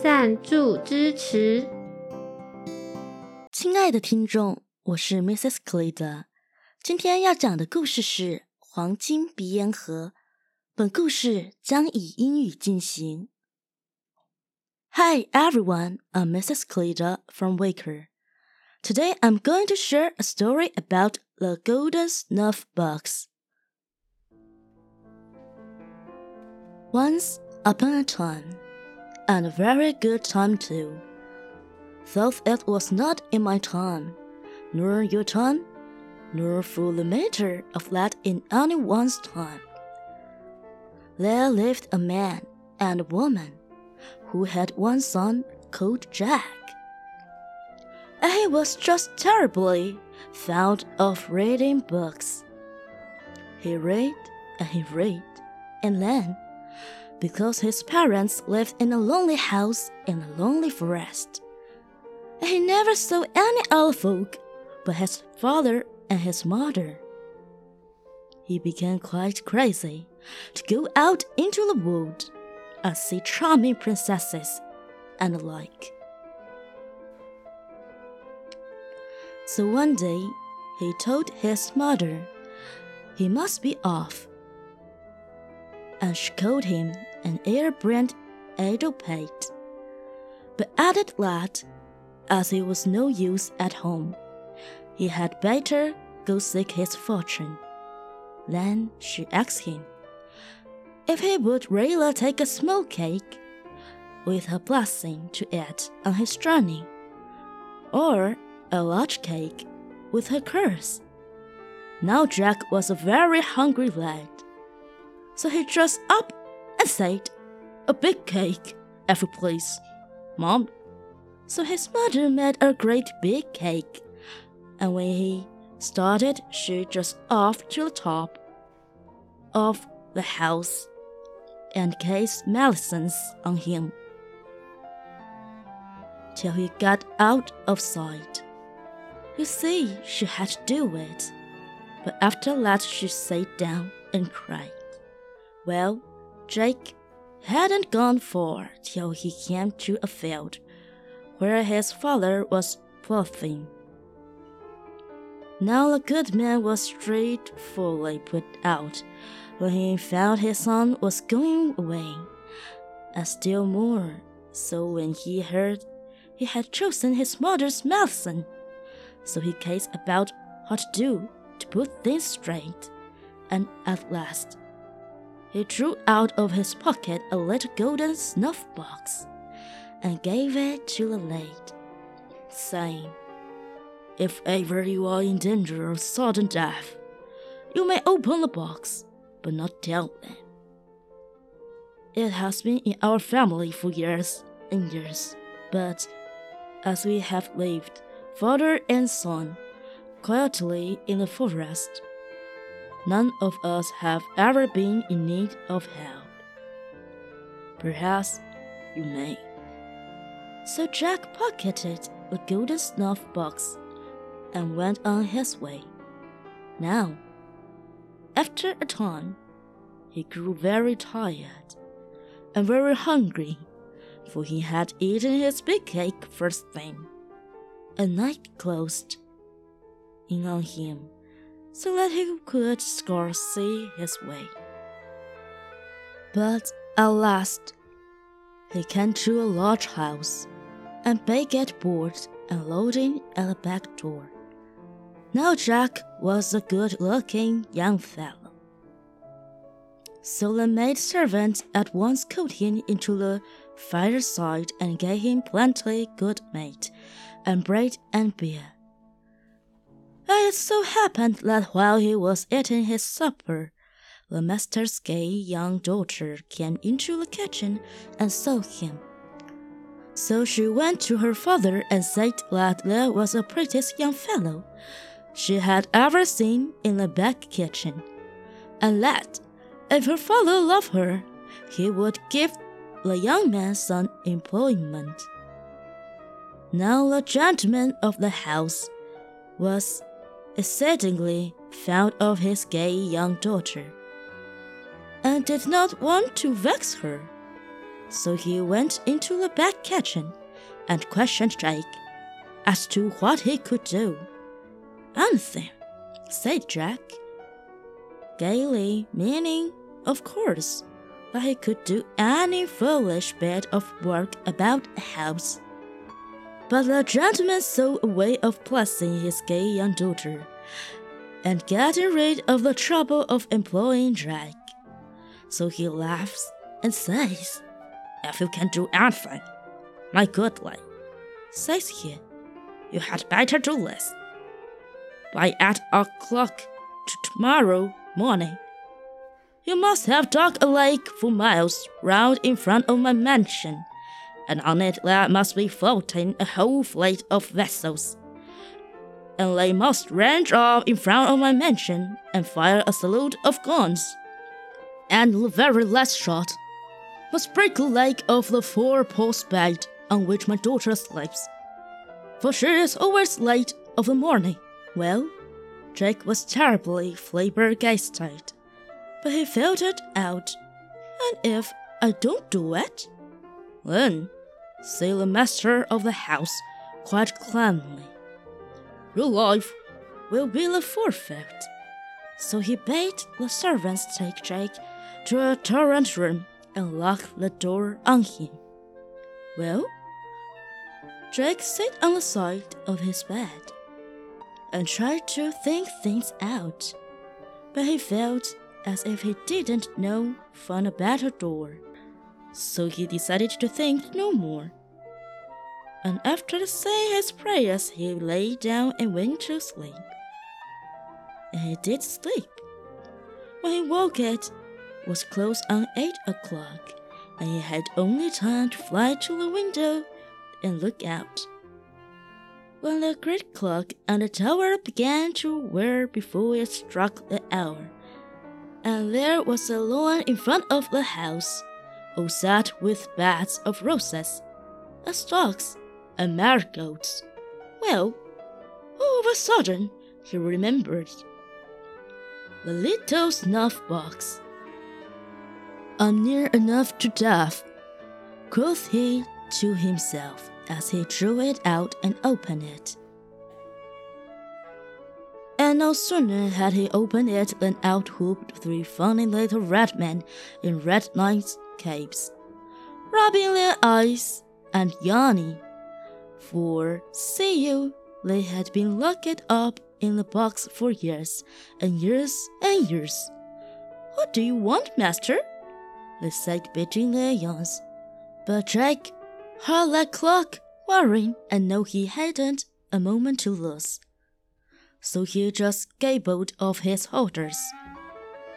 赞助支持。亲爱的听众，我是 Mrs. Clida，今天要讲的故事是《黄金鼻烟盒》。本故事将以英语进行。Hi everyone, I'm Mrs. Clida from Waker. Today I'm going to share a story about the golden snuff box. Once upon a time and a very good time too. Though it was not in my time, nor your time, nor for the matter of that in anyone's time. There lived a man and a woman who had one son called Jack. And he was just terribly fond of reading books. He read and he read, and then because his parents lived in a lonely house in a lonely forest. He never saw any other folk but his father and his mother. He became quite crazy to go out into the world and see charming princesses and the like. So one day he told his mother he must be off, and she called him an air-brand plate, but added that, as he was no use at home, he had better go seek his fortune. Then she asked him if he would rather take a small cake with her blessing to eat on his journey, or a large cake with her curse. Now Jack was a very hungry lad, so he dressed up and said, A big cake, every please, Mom. So his mother made a great big cake, and when he started, she just off to the top of the house and cast medicines on him till he got out of sight. You see, she had to do it, but after that she sat down and cried. Well, Jake hadn't gone far till he came to a field where his father was ploughing. Now the good man was dreadfully put out when he found his son was going away, and still more so when he heard he had chosen his mother's medicine. So he cast about what to do to put things straight, and at last he drew out of his pocket a little golden snuff box and gave it to the lad, saying, If ever you are in danger of sudden death, you may open the box, but not tell them. It has been in our family for years and years, but as we have lived, father and son, quietly in the forest, none of us have ever been in need of help. Perhaps you may. So Jack pocketed the golden snuff box and went on his way. Now, after a time, he grew very tired and very hungry, for he had eaten his big cake first thing. And night closed in on him so that he could scarce see his way. But at last, he came to a large house, and they at board and loading at the back door. Now Jack was a good-looking young fellow. So the maid servant at once called him into the fireside and gave him plenty good meat, and bread and beer. It so happened that while he was eating his supper, the master's gay young daughter came into the kitchen and saw him. So she went to her father and said that there was the prettiest young fellow she had ever seen in the back kitchen, and that if her father loved her, he would give the young man some employment. Now the gentleman of the house was exceedingly fond of his gay young daughter, and did not want to vex her. So he went into the back kitchen and questioned Jake as to what he could do. Anything, said Jack, gaily, meaning, of course, that he could do any foolish bit of work about a house. But the gentleman saw a way of pleasing his gay young daughter and getting rid of the trouble of employing Jack. So he laughs and says, If you can do anything, my good lady, says he, you had better do this. By eight o'clock to tomorrow morning, you must have dug a lake for miles round in front of my mansion, and on it there must be floating a whole fleet of vessels. And they must range off in front of my mansion and fire a salute of guns. And the very last shot must break the leg of the four-post bed on which my daughter sleeps, for she is always late of the morning. Well, Jake was terribly flabbergasted but he filtered out. And if I don't do it, then, say the master of the house quite calmly, your life will be the forfeit. So he bade the servants take Jake to a turret room and lock the door on him. Well, Jake sat on the side of his bed and tried to think things out, but he felt as if he didn't know find a better door. So he decided to think no more. And after saying his prayers, he lay down and went to sleep. And he did sleep. When he woke, it was close on eight o'clock, and he had only time to fly to the window and look out. When the great clock on the tower began to whir before it struck the hour, and there was a lawn in front of the house, all set with beds of roses, and stocks, and marigolds. Well, all of a sudden he remembered the little snuff box. I'm near enough to death, quoth he to himself as he drew it out and opened it. And no sooner had he opened it than out whooped three funny little red men in red knights' capes, rubbing their eyes and yawning. For, see you, they had been locked up in the box for years and years and years. What do you want, master? They said between their yawns. But Jack heard that clock whirring and knew he hadn't a moment to lose so he just gabbled off his orders.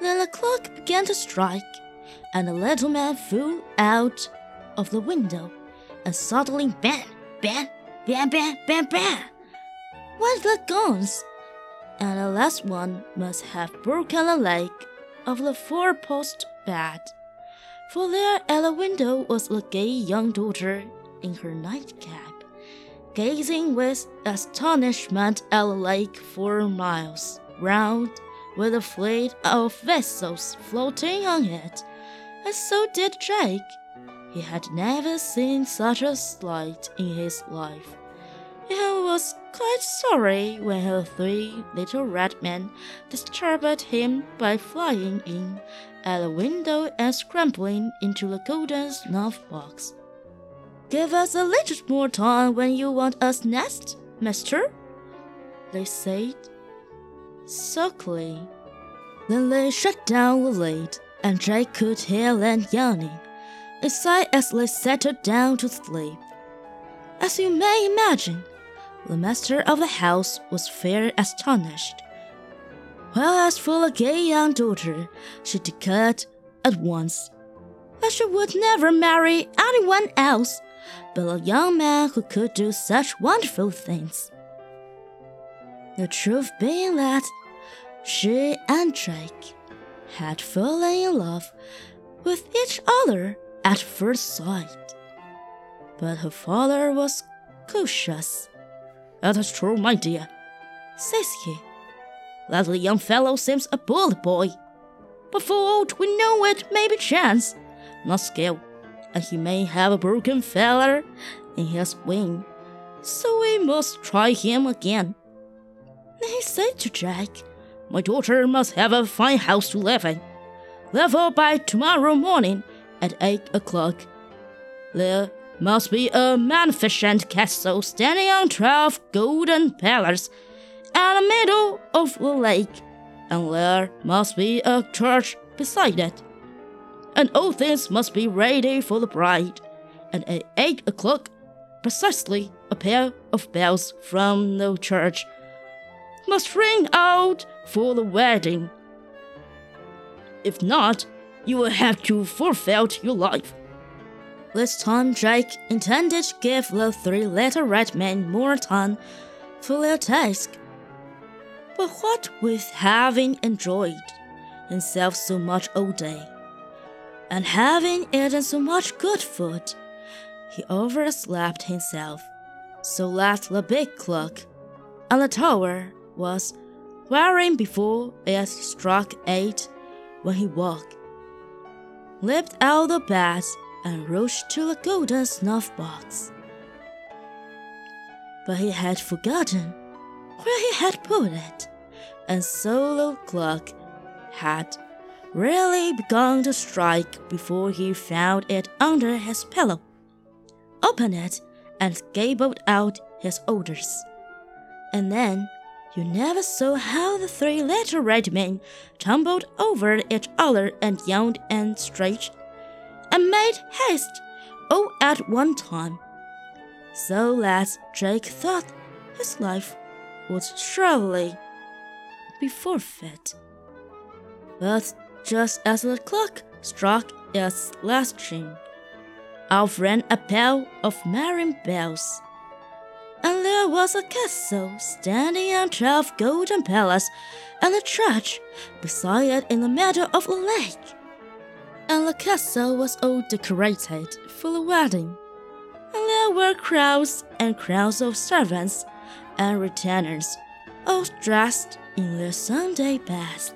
Then the clock began to strike, and the little man flew out of the window, and suddenly bang, bang, bang, bang, bang, bang went the guns, and the last one must have broken the leg of the four-post bed, for there at the window was the gay young daughter in her nightcap gazing with astonishment at the lake for miles round, with a fleet of vessels floating on it, and so did Jake. He had never seen such a sight in his life. He was quite sorry when her three little red men disturbed him by flying in at the window and scrambling into the golden snuff box. Give us a little more time when you want us next, master, they said, sulkily. Then they shut down the lid, and Jake could hear them yawning. Sighed as they settled down to sleep. As you may imagine, the master of the house was fair astonished. While as for the gay young daughter, she declared at once that she would never marry anyone else but a young man who could do such wonderful things. The truth being that she and Jake had fallen in love with each other at first sight. But her father was cautious. That is true, my dear, says he. That young fellow seems a bold boy. But for aught we know it may be chance, not skill, and he may have a broken feather in his wing. So we must try him again. He said to Jack, My daughter must have a fine house to live in. Therefore, by tomorrow morning at eight o'clock, there must be a magnificent castle standing on twelve golden pillars in the middle of the lake, and there must be a church beside it. And all things must be ready for the bride. And at eight o'clock, precisely, a pair of bells from the church must ring out for the wedding. If not, you will have to forfeit your life. This time, Jake intended to give the three little red men more time for their task. But what with having enjoyed himself so much all day, and having eaten so much good food, he overslept himself, so that the big clock on the tower was wearing before it struck eight when he woke, leaped out of bed, and rushed to the golden snuff box. But he had forgotten where he had put it, and so the clock had really begun to strike before he found it under his pillow, opened it, and gabbled out his orders. And then you never saw how the three little red men tumbled over each other and yawned and stretched and made haste all at one time, so that Jake thought his life would surely be forfeit. But just as the clock struck its last chime, out ran a pair of merry bells and there was a castle standing on twelve golden pillars, and a church beside it in the middle of a lake. And the castle was all decorated for the wedding, and there were crowds and crowds of servants and retainers, all dressed in their Sunday best.